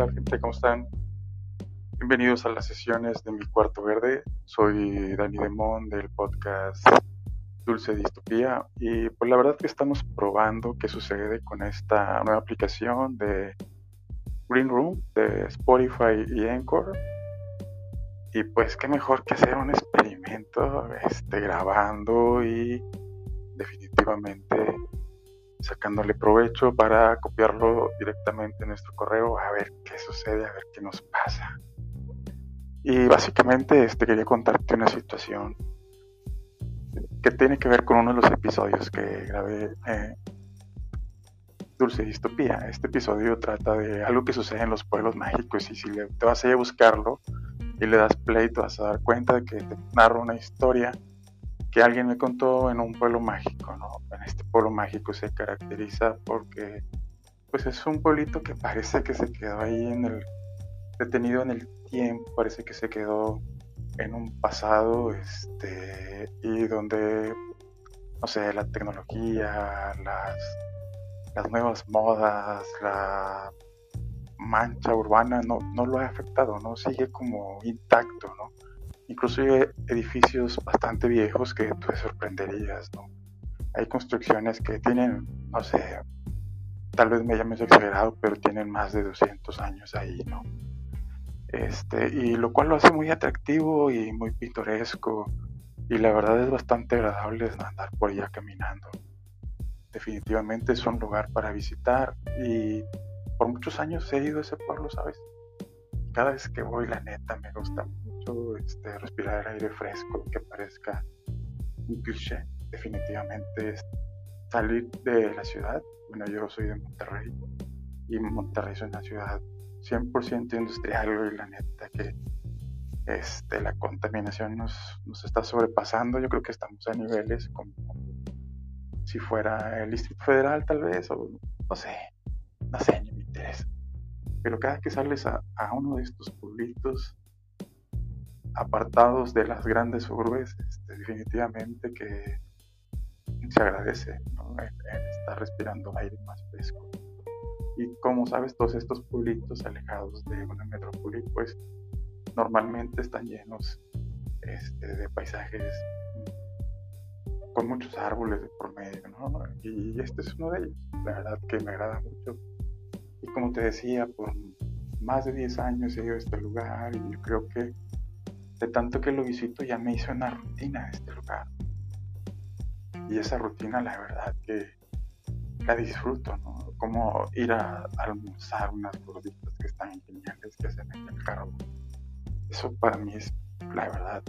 tal gente? ¿Cómo están? Bienvenidos a las sesiones de Mi Cuarto Verde. Soy Dani Demón del podcast Dulce Distopía y pues la verdad que estamos probando qué sucede con esta nueva aplicación de Green Room de Spotify y Anchor. Y pues qué mejor que hacer un experimento este, grabando y definitivamente sacándole provecho para copiarlo directamente en nuestro correo, a ver qué sucede, a ver qué nos pasa. Y básicamente este, quería contarte una situación que tiene que ver con uno de los episodios que grabé eh, Dulce Distopía. Este episodio trata de algo que sucede en los pueblos mágicos y si te vas a ir a buscarlo y le das play te vas a dar cuenta de que te narro una historia que alguien me contó en un pueblo mágico, ¿no? En este pueblo mágico se caracteriza porque pues es un pueblito que parece que se quedó ahí en el detenido en el tiempo, parece que se quedó en un pasado este y donde no sé, la tecnología, las las nuevas modas, la mancha urbana no, no lo ha afectado, ¿no? Sigue como intacto, ¿no? Incluso hay edificios bastante viejos que tú te sorprenderías, ¿no? Hay construcciones que tienen, no sé, tal vez me llames exagerado, pero tienen más de 200 años ahí, ¿no? Este, y lo cual lo hace muy atractivo y muy pintoresco, y la verdad es bastante agradable andar por allá caminando. Definitivamente es un lugar para visitar y por muchos años he ido a ese pueblo, ¿sabes? cada vez que voy, la neta, me gusta mucho este, respirar aire fresco, que parezca un cliché. Definitivamente salir de la ciudad. Bueno, yo soy de Monterrey y Monterrey es una ciudad 100% industrial y la neta que este, la contaminación nos, nos está sobrepasando. Yo creo que estamos a niveles como si fuera el Distrito Federal tal vez, o no sé, no sé, ni me interesa. Pero cada que sales a, uno de estos pueblitos apartados de las grandes urbes, este, definitivamente que se agradece estar respirando aire más fresco. Y como sabes, todos estos pueblitos alejados de una metrópoli, pues normalmente están llenos este, de paisajes con muchos árboles por medio, ¿no? Y este es uno de ellos. La verdad que me agrada mucho y como te decía, por más de 10 años he ido a este lugar y yo creo que de tanto que lo visito ya me hice una rutina de este lugar. Y esa rutina la verdad que la disfruto, ¿no? Como ir a, almorzar unas gorditas que están geniales que hacen en el carro. Eso para mí es, la verdad,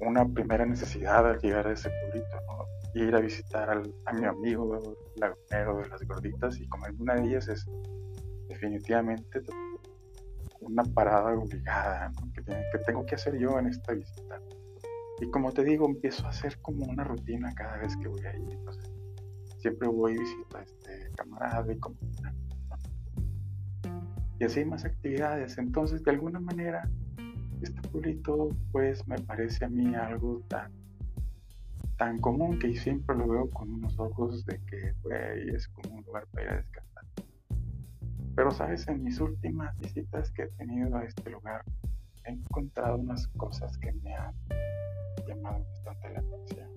una primera necesidad al llegar a ese pueblito, ¿no? ir a visitar a mi amigo lagunero de las gorditas y como una de ellas es definitivamente una parada obligada que, tengo que hacer yo en esta visita. Y como te digo, empiezo a hacer como una rutina cada vez que voy ahí. Entonces, siempre voy y visito a este camarada y como... Y así más actividades. Entonces, de alguna manera, este pueblito, pues, me parece a mí algo tan tan común que siempre lo veo con unos ojos de que es como un lugar para ir a descansar. Pero sabes, en mis últimas visitas que he tenido a este lugar, he encontrado unas cosas que me han llamado bastante la atención.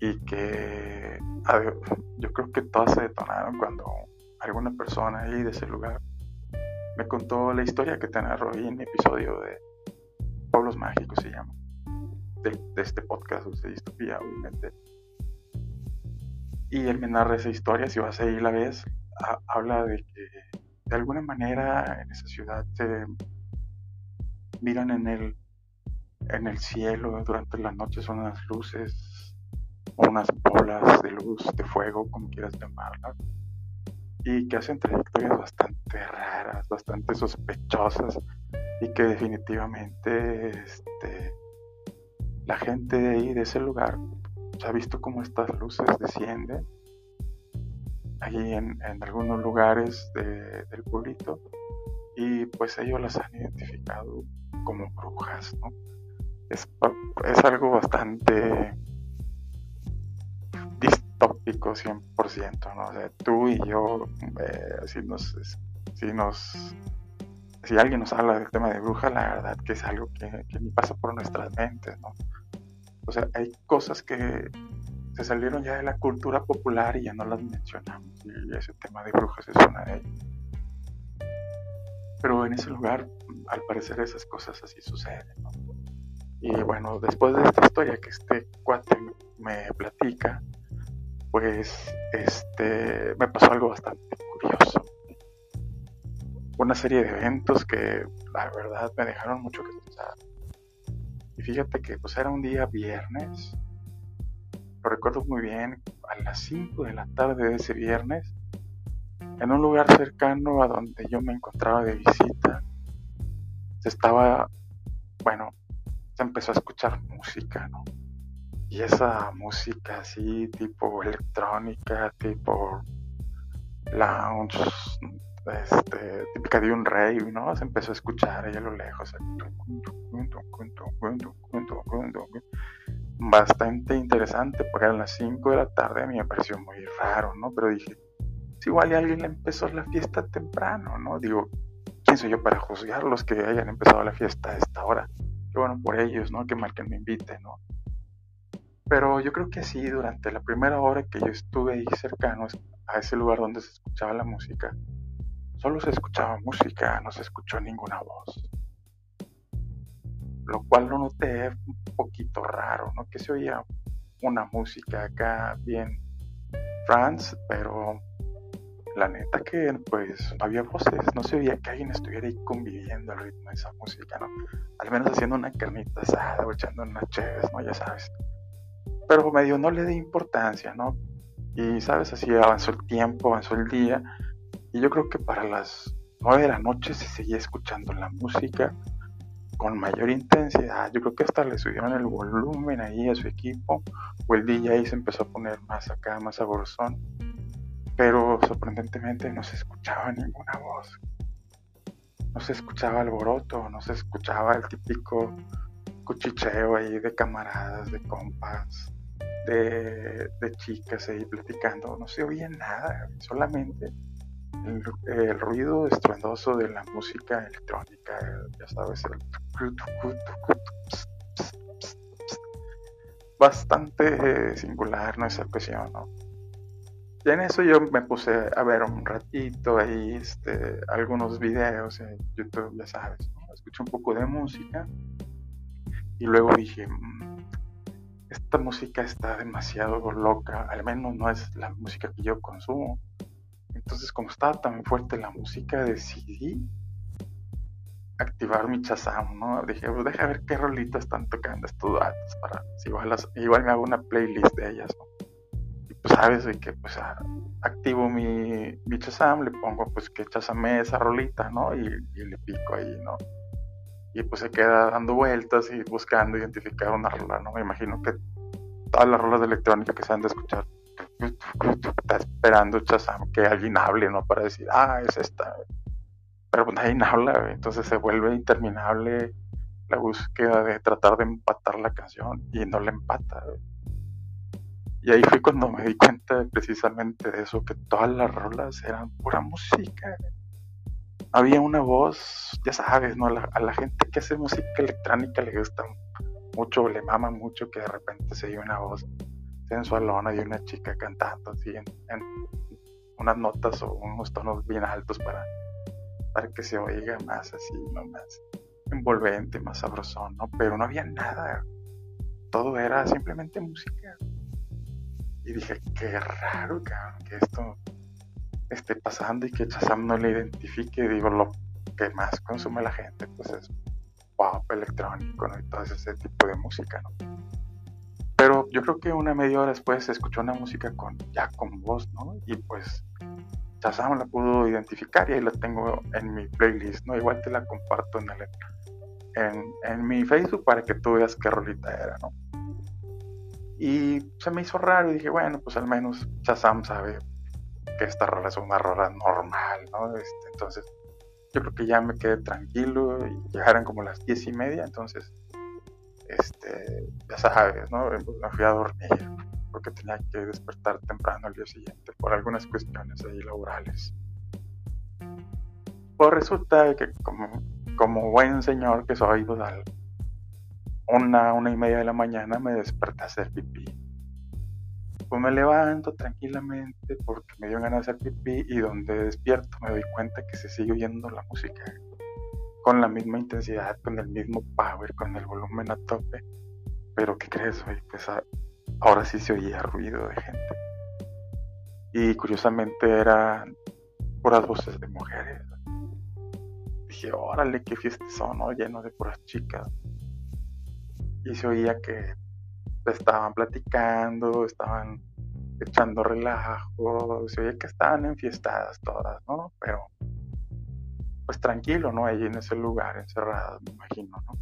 Y que yo creo que todas se detonaron cuando alguna persona ahí de ese lugar me contó la historia que te narró en mi episodio de Pueblos Mágicos se llama de, este podcast de Distopía, obviamente. Y él me narra esa historia, si vas ahí la habla de que de alguna manera en esa ciudad se miran en el, en el cielo durante la noche son unas luces unas bolas de luz, de fuego, como quieras llamarlas, y que hacen trayectorias bastante raras, bastante sospechosas, y que definitivamente este, la gente de ahí, de ese lugar, se ha visto cómo estas luces descienden ahí en, algunos lugares del pueblito y pues ellos las han identificado como brujas, ¿no? Es, es algo bastante distópico escéptico 100%, ¿no? O sea, tú y yo, eh, si nos, si nos, si alguien nos habla del tema de bruja, la verdad que es algo que, que ni pasa por nuestras mentes, ¿no? O sea, hay cosas que se salieron ya de la cultura popular y ya no las mencionamos. Y ese tema de brujas es una de ellas. Pero en ese lugar, al parecer, esas cosas así suceden. ¿no? Y bueno, después de esta historia que este cuate me platica, pues este me pasó algo bastante curioso. Una serie de eventos que la verdad me dejaron mucho que pensar. Y fíjate que pues era un día viernes. Lo recuerdo muy bien, a las 5 de la tarde de ese viernes, en un lugar cercano a donde yo me encontraba de visita, se estaba, bueno, se empezó a escuchar música, ¿no? Y esa música así, tipo electrónica, tipo lounge, este, típica de un rey, ¿no? Se empezó a escuchar ahí a lo lejos. Bastante interesante, porque eran las 5 de la tarde, a me pareció muy raro, ¿no? Pero dije, si igual alguien empezó la fiesta temprano, ¿no? Digo, ¿quién soy yo para juzgar los que hayan empezado la fiesta a esta hora? Que bueno por ellos, ¿no? Que mal que me invite, ¿no? Pero yo creo que sí, durante la primera hora que yo estuve ahí cercano a ese lugar donde se escuchaba la música, solo se escuchaba música, no se escuchó ninguna voz. Lo cual lo noté un poquito raro, ¿no? Que se oía una música acá bien France, pero la neta que pues no había voces, no se oía que alguien estuviera ahí conviviendo al ritmo de esa música, ¿no? Al menos haciendo una carnita asada o echando unas chéves, ¿no? Ya sabes. Pero medio no le di importancia, ¿no? Y sabes, así avanzó el tiempo, avanzó el día, y yo creo que para las nueve de la noche se seguía escuchando la música con mayor intensidad. Yo creo que hasta le subieron el volumen ahí a su equipo, o el DJ se empezó a poner más acá, más sabrosón pero sorprendentemente no se escuchaba ninguna voz. No se escuchaba alboroto, no se escuchaba el típico cuchicheo ahí de camaradas, de compas, de, chicas ahí platicando. No se oía nada, solamente el, ruido estruendoso de la música electrónica, ya sabes, bastante singular ¿no? esa ocasión, ¿no? Y en eso yo me puse a ver un ratito ahí, este, algunos videos en YouTube, ya sabes, escuché un poco de música y luego dije, mm, esta música está demasiado loca, al menos no es la música que yo consumo. Entonces, como estaba tan fuerte la música, decidí activar mi Chazam, ¿no? Dije, pues deja ver qué rolitas están tocando estos datos para, igual, igual me hago una playlist de ellas, ¿no? pues sabes que pues activo mi, mi le pongo pues que chazame esa rolita, ¿no? Y, le pico ahí, ¿no? Y pues se queda dando vueltas y buscando identificar una rola, ¿no? Me imagino que todas las rolas de electrónica que se han de escuchar, está esperando Chazam que alguien hable, ¿no? Para decir, ah, es esta. Pero pues nadie habla, entonces se vuelve interminable la búsqueda de tratar de empatar la canción y no la empata. Y ahí fue cuando me di cuenta precisamente de eso, que todas las rolas eran pura música. Había una voz, ya sabes, ¿no? A la, gente que hace música electrónica le gusta mucho, le mama mucho que de repente se oye una voz sensualona de una chica cantando así en, unas notas o unos tonos bien altos para, para que se oiga más así, ¿no? Más envolvente, más sabrosón, ¿no? Pero no había nada. Todo era simplemente música. Y dije, qué raro, que esto esté pasando y que Chazam no le identifique. Digo, lo que más consume la gente, pues es pop electrónico, ¿no? Y todo ese tipo de música, ¿no? Yo creo que una media hora después se escuchó una música con, ya con voz, ¿no? Y pues Chazam la pudo identificar y ahí la tengo en mi playlist, ¿no? Igual te la comparto en, el, en, en mi Facebook para que tú veas qué rolita era, ¿no? Y se me hizo raro y dije, bueno, pues al menos Shazam sabe que esta rola es una rola normal, ¿no? Este, entonces, yo creo que ya me quedé tranquilo y llegaron como las diez y media, entonces, este, ya sabes, ¿no? Me fui a dormir. porque tenía que despertar temprano al día siguiente por algunas cuestiones ahí laborales. Pues resulta que como, como buen señor que soy, pues una, una y media de la mañana me desperté a hacer pipí. Pues me levanto tranquilamente porque me dio ganas de hacer pipí y donde despierto me doy cuenta que se sigue oyendo la música con la misma intensidad, con el mismo power, con el volumen a tope. Pero ¿qué crees? hoy? Pues ahora sí se oía ruido de gente. Y curiosamente eran puras voces de mujeres. Dije, órale, qué fiesta son, ¿no? Lleno de puras chicas. Y se oía que estaban platicando, estaban echando relajo, se oía que estaban enfiestadas todas, ¿no? Pero pues tranquilo, ¿no? Ahí en ese lugar, encerrado, me imagino, ¿no?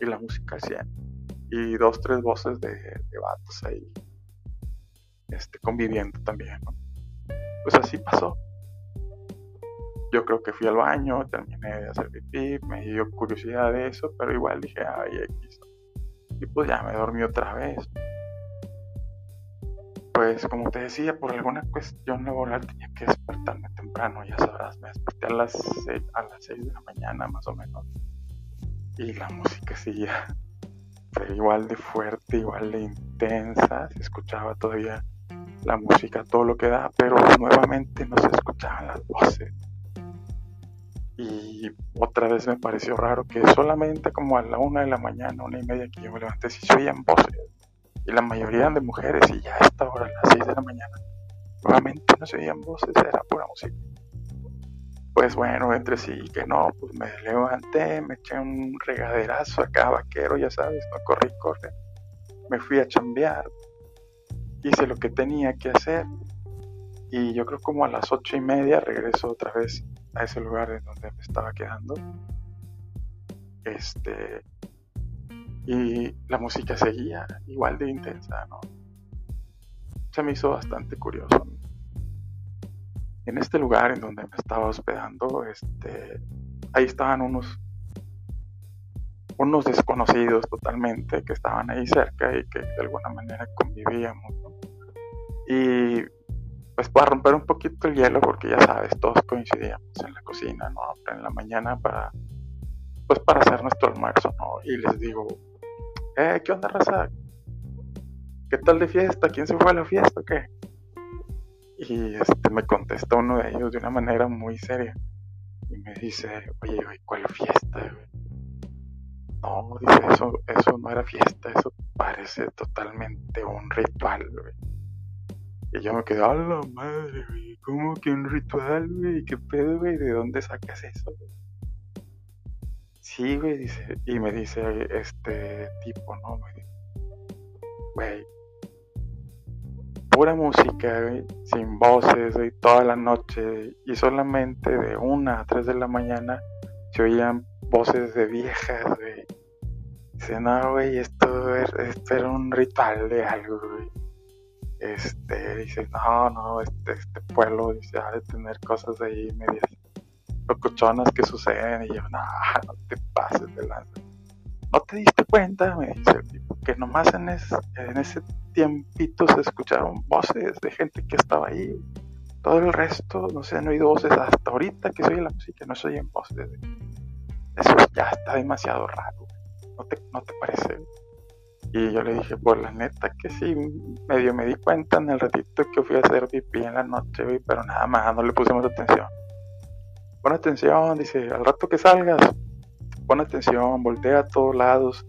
Y la música hacía. Y dos, tres voces de, de vatos ahí, este, conviviendo también, ¿no? Pues así pasó. Yo creo que fui al baño, terminé de hacer pipí, me dio curiosidad de eso, pero igual dije, ay, X. Y pues ya me dormí otra vez pues como te decía, por alguna cuestión laboral tenía que despertarme temprano, ya sabrás, me desperté a las 6, a las 6 de la mañana más o menos. Y la música seguía igual de fuerte, igual de intensa, se escuchaba todavía la música, todo lo que da, pero nuevamente no se escuchaban las voces. Y otra vez me pareció raro que solamente como a la una de la mañana, una y media que yo me levanté, si se oían voces y la mayoría eran de mujeres y ya a esta hora, a las 6 de la mañana, nuevamente no se oían voces, era pura música. Pues bueno, entre sí que no, pues me levanté, me eché un regaderazo acá, vaquero, ya sabes, no corrí, corre. Me fui a chambear, hice lo que tenía que hacer y yo creo como a las ocho y media regreso otra vez a ese lugar en donde me estaba quedando. Este, y la música seguía igual de intensa, ¿no? Se me hizo bastante curioso. En este lugar en donde me estaba hospedando, este, ahí estaban unos unos desconocidos totalmente que estaban ahí cerca y que de alguna manera convivíamos. ¿no? Y pues para romper un poquito el hielo, porque ya sabes, todos coincidíamos en la cocina, ¿no? En la mañana para, pues para hacer nuestro almuerzo, ¿no? Y les digo, eh, ¿qué onda, raza? ¿Qué tal de fiesta? ¿Quién se fue a la fiesta o qué? Y este, me contesta uno de ellos de una manera muy seria. Y me dice, oye, ¿cuál fiesta? No, dice, eso, eso no era fiesta, eso parece totalmente un ritual, güey. Y yo me quedé, a la madre, güey, ¿cómo que un ritual, güey? ¿Qué pedo, güey? ¿De dónde sacas eso, güey? Sí, güey, dice, y me dice este tipo, ¿no? Güey, pura música, güey, sin voces, güey, toda la noche, y solamente de una a tres de la mañana se oían voces de viejas, güey. Dice, no, güey, esto, esto era un ritual de algo, güey. Este, dice, no, no, este, este pueblo, dice, ha de tener cosas ahí medias locochonas que suceden y yo, no, no te pases de lanza. ¿No te diste cuenta? Me dice el tipo, que nomás en, en ese tiempito se escucharon voces de gente que estaba ahí. Todo el resto no se han oído voces hasta ahorita que se oye la música, no se oyen voces. Eso ya está demasiado raro. ¿No te, no te parece? Y yo le dije, pues la neta que sí, medio me di cuenta en el ratito que fui a hacer pipí en la noche, pero nada más, no le pusimos atención pon atención, dice, al rato que salgas, pon atención, voltea a todos lados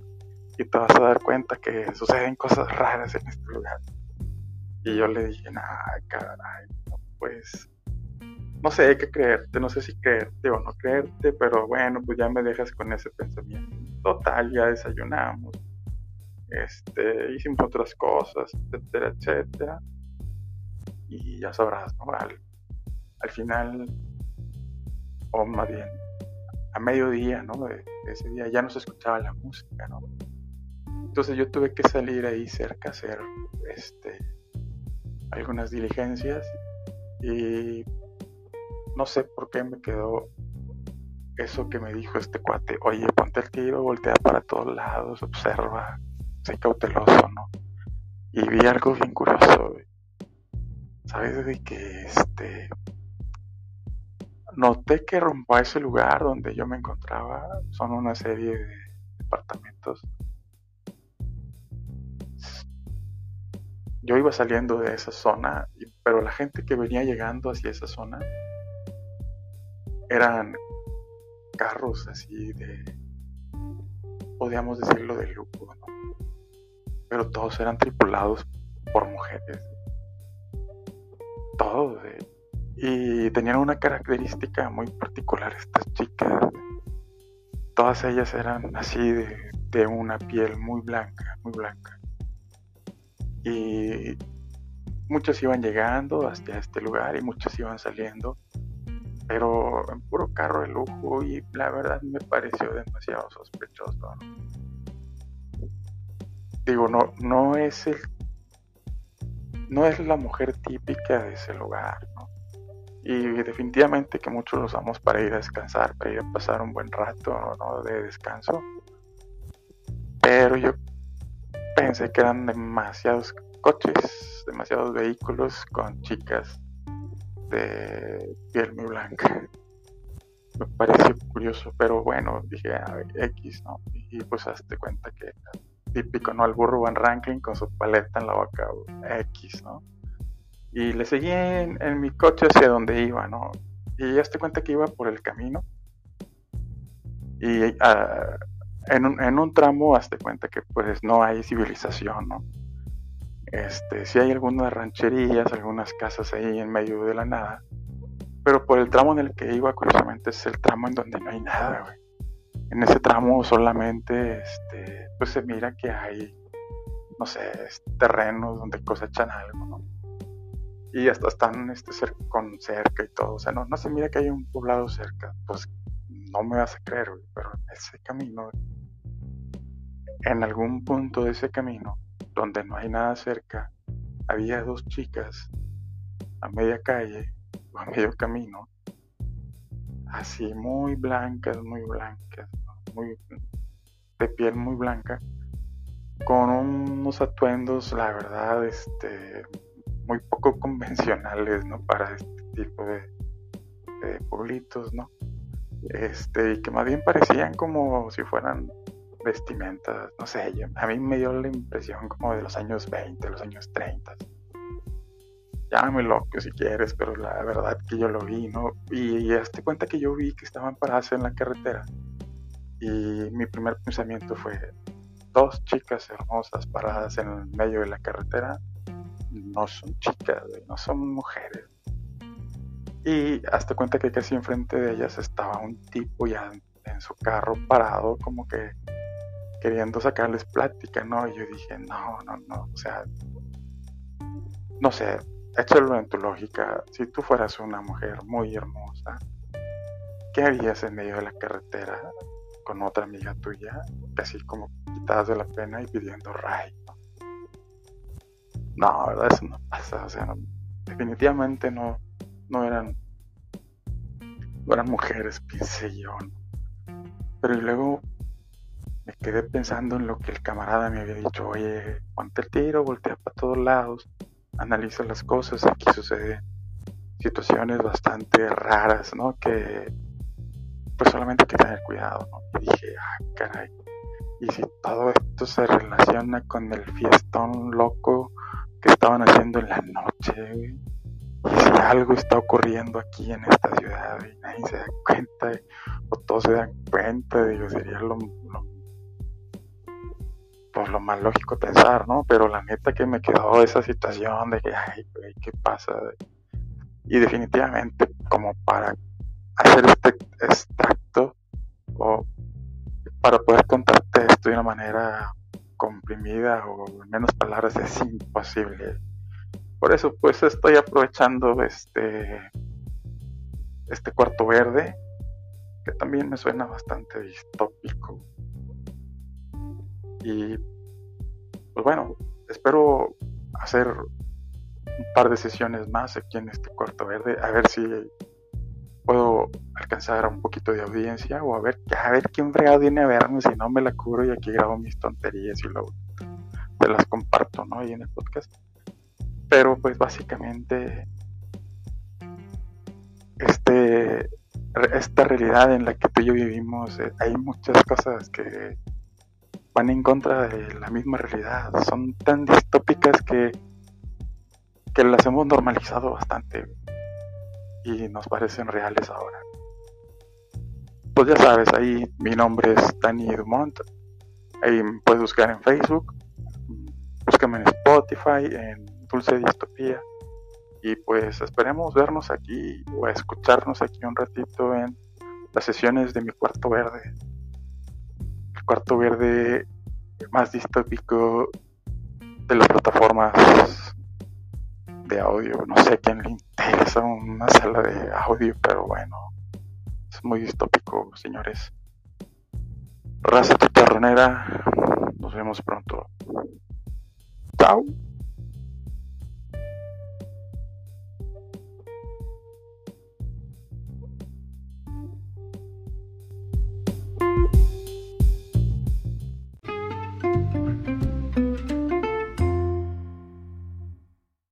y te vas a dar cuenta que suceden cosas raras en este lugar. Y yo le dije, nah, caray, pues, no sé qué creerte, no sé si creerte o no creerte, pero bueno, pues ya me dejas con ese pensamiento. Total, ya desayunamos, este, hicimos otras cosas, etcétera, etcétera. Y ya sabrás, ¿no? al final o más bien a mediodía, ¿no? De, ese día ya no se escuchaba la música, ¿no? Entonces yo tuve que salir ahí cerca a hacer este, algunas diligencias y no sé por qué me quedó eso que me dijo este cuate, oye, ponte el tiro, voltea para todos lados, observa, sé cauteloso, ¿no? y vi algo bien curioso, ¿Sabes? De que este. Noté que rumbo a ese lugar donde yo me encontraba son una serie de departamentos. Yo iba saliendo de esa zona, pero la gente que venía llegando hacia esa zona eran carros así de, podríamos decirlo, de lujo, pero todos eran tripulados por mujeres. Todos. Eh. Y tenían una característica muy particular estas chicas. Todas ellas eran así de, una piel muy blanca, muy blanca. Y muchos iban llegando hasta este lugar y muchos iban saliendo pero en puro carro de lujo y la verdad me pareció demasiado sospechoso. Digo, no, no es el no es la mujer típica de ese lugar. Y definitivamente que muchos lo usamos para ir a descansar, para ir a pasar un buen rato ¿no? de descanso. Pero yo pensé que eran demasiados coches, demasiados vehículos con chicas de piel muy blanca. Me pareció curioso, pero bueno, dije, a X, ¿no? Y pues hazte cuenta que típico, ¿no? El burro Van Ranking con su paleta en la boca, X, ¿no? Y le seguí en, mi coche hacia donde iba, ¿no? Y hazte cuenta que iba por el camino. Y uh, en, un, en un tramo, hazte cuenta que pues no hay civilización, ¿no? Este, sí hay algunas rancherías, algunas casas ahí en medio de la nada. Pero por el tramo en el que iba, curiosamente, es el tramo en donde no hay nada, güey. En ese tramo solamente, este, pues se mira que hay, no sé, terrenos donde cosechan algo, ¿no? Y hasta están este, con cerca y todo. O sea, no, no se mira que hay un poblado cerca. Pues no me vas a creer, güey, pero ese camino, en algún punto de ese camino, donde no hay nada cerca, había dos chicas a media calle o a medio camino, así muy blancas, muy blancas, muy de piel muy blanca, con unos atuendos, la verdad, este, muy poco convencionales, ¿no? Para este tipo de, pueblitos, ¿no? Este, y que más bien parecían como si fueran vestimentas, no sé, a mí me dio la impresión como de los años 20, los años 30. Llámame loco si quieres, pero la verdad que yo lo vi, ¿no? Y, hazte cuenta que yo vi que estaban paradas en la carretera. Y mi primer pensamiento fue, dos chicas hermosas paradas en el medio de la carretera, no son chicas, no son mujeres. Y hazte cuenta que casi enfrente de ellas estaba un tipo ya en su carro parado, como que queriendo sacarles plática, ¿no? Y yo dije, no, no, no, o sea, no sé, échalo en tu lógica. Si tú fueras una mujer muy hermosa, ¿qué harías en medio de la carretera con otra amiga tuya, así como quitadas de la pena y pidiendo ray? No, verdad, eso no pasa, o sea, definitivamente no, no eran, no eran mujeres, pensé yo, Pero luego me quedé pensando en lo que el camarada me había dicho, oye, ponte el tiro, voltea para todos lados, analiza las cosas, aquí suceden situaciones bastante raras, ¿no? Que pues solamente hay que tener cuidado, ¿no? Y dije, ah, caray, y si todo esto se relaciona con el fiestón loco que estaban haciendo en la noche, y si algo está ocurriendo aquí en esta ciudad y nadie se da cuenta, o todos se dan cuenta, digo, sería lo, lo pues lo más lógico pensar, ¿no? Pero la neta que me quedó esa situación de que, ay, ¿qué pasa? Y definitivamente como para hacer este extracto o para poder contarte esto de una manera comprimida o en menos palabras es imposible. Por eso pues estoy aprovechando este este cuarto verde que también me suena bastante distópico y pues bueno, espero hacer un par de sesiones más aquí en este cuarto verde, a ver si puedo alcanzar un poquito de audiencia o a ver, a ver quién fregado viene a verme si no me la cubro y aquí grabo mis tonterías y luego te las comparto, ¿no? Ahí en el podcast. Pero pues básicamente este esta realidad en la que tú y yo vivimos, eh, hay muchas cosas que van en contra de la misma realidad. Son tan distópicas que, que las hemos normalizado bastante y nos parecen reales ahora. Pues ya sabes, ahí mi nombre es Dani Dumont. Ahí puedes buscar en Facebook. Búscame en Spotify, en Dulce Distopía. Y pues esperemos vernos aquí o escucharnos aquí un ratito en las sesiones de mi cuarto verde. El cuarto verde más distópico de las plataformas de audio. No sé quién le interesa una sala de audio, pero bueno, es muy distópico, señores. Raza chicharronera, nos vemos pronto. Chao.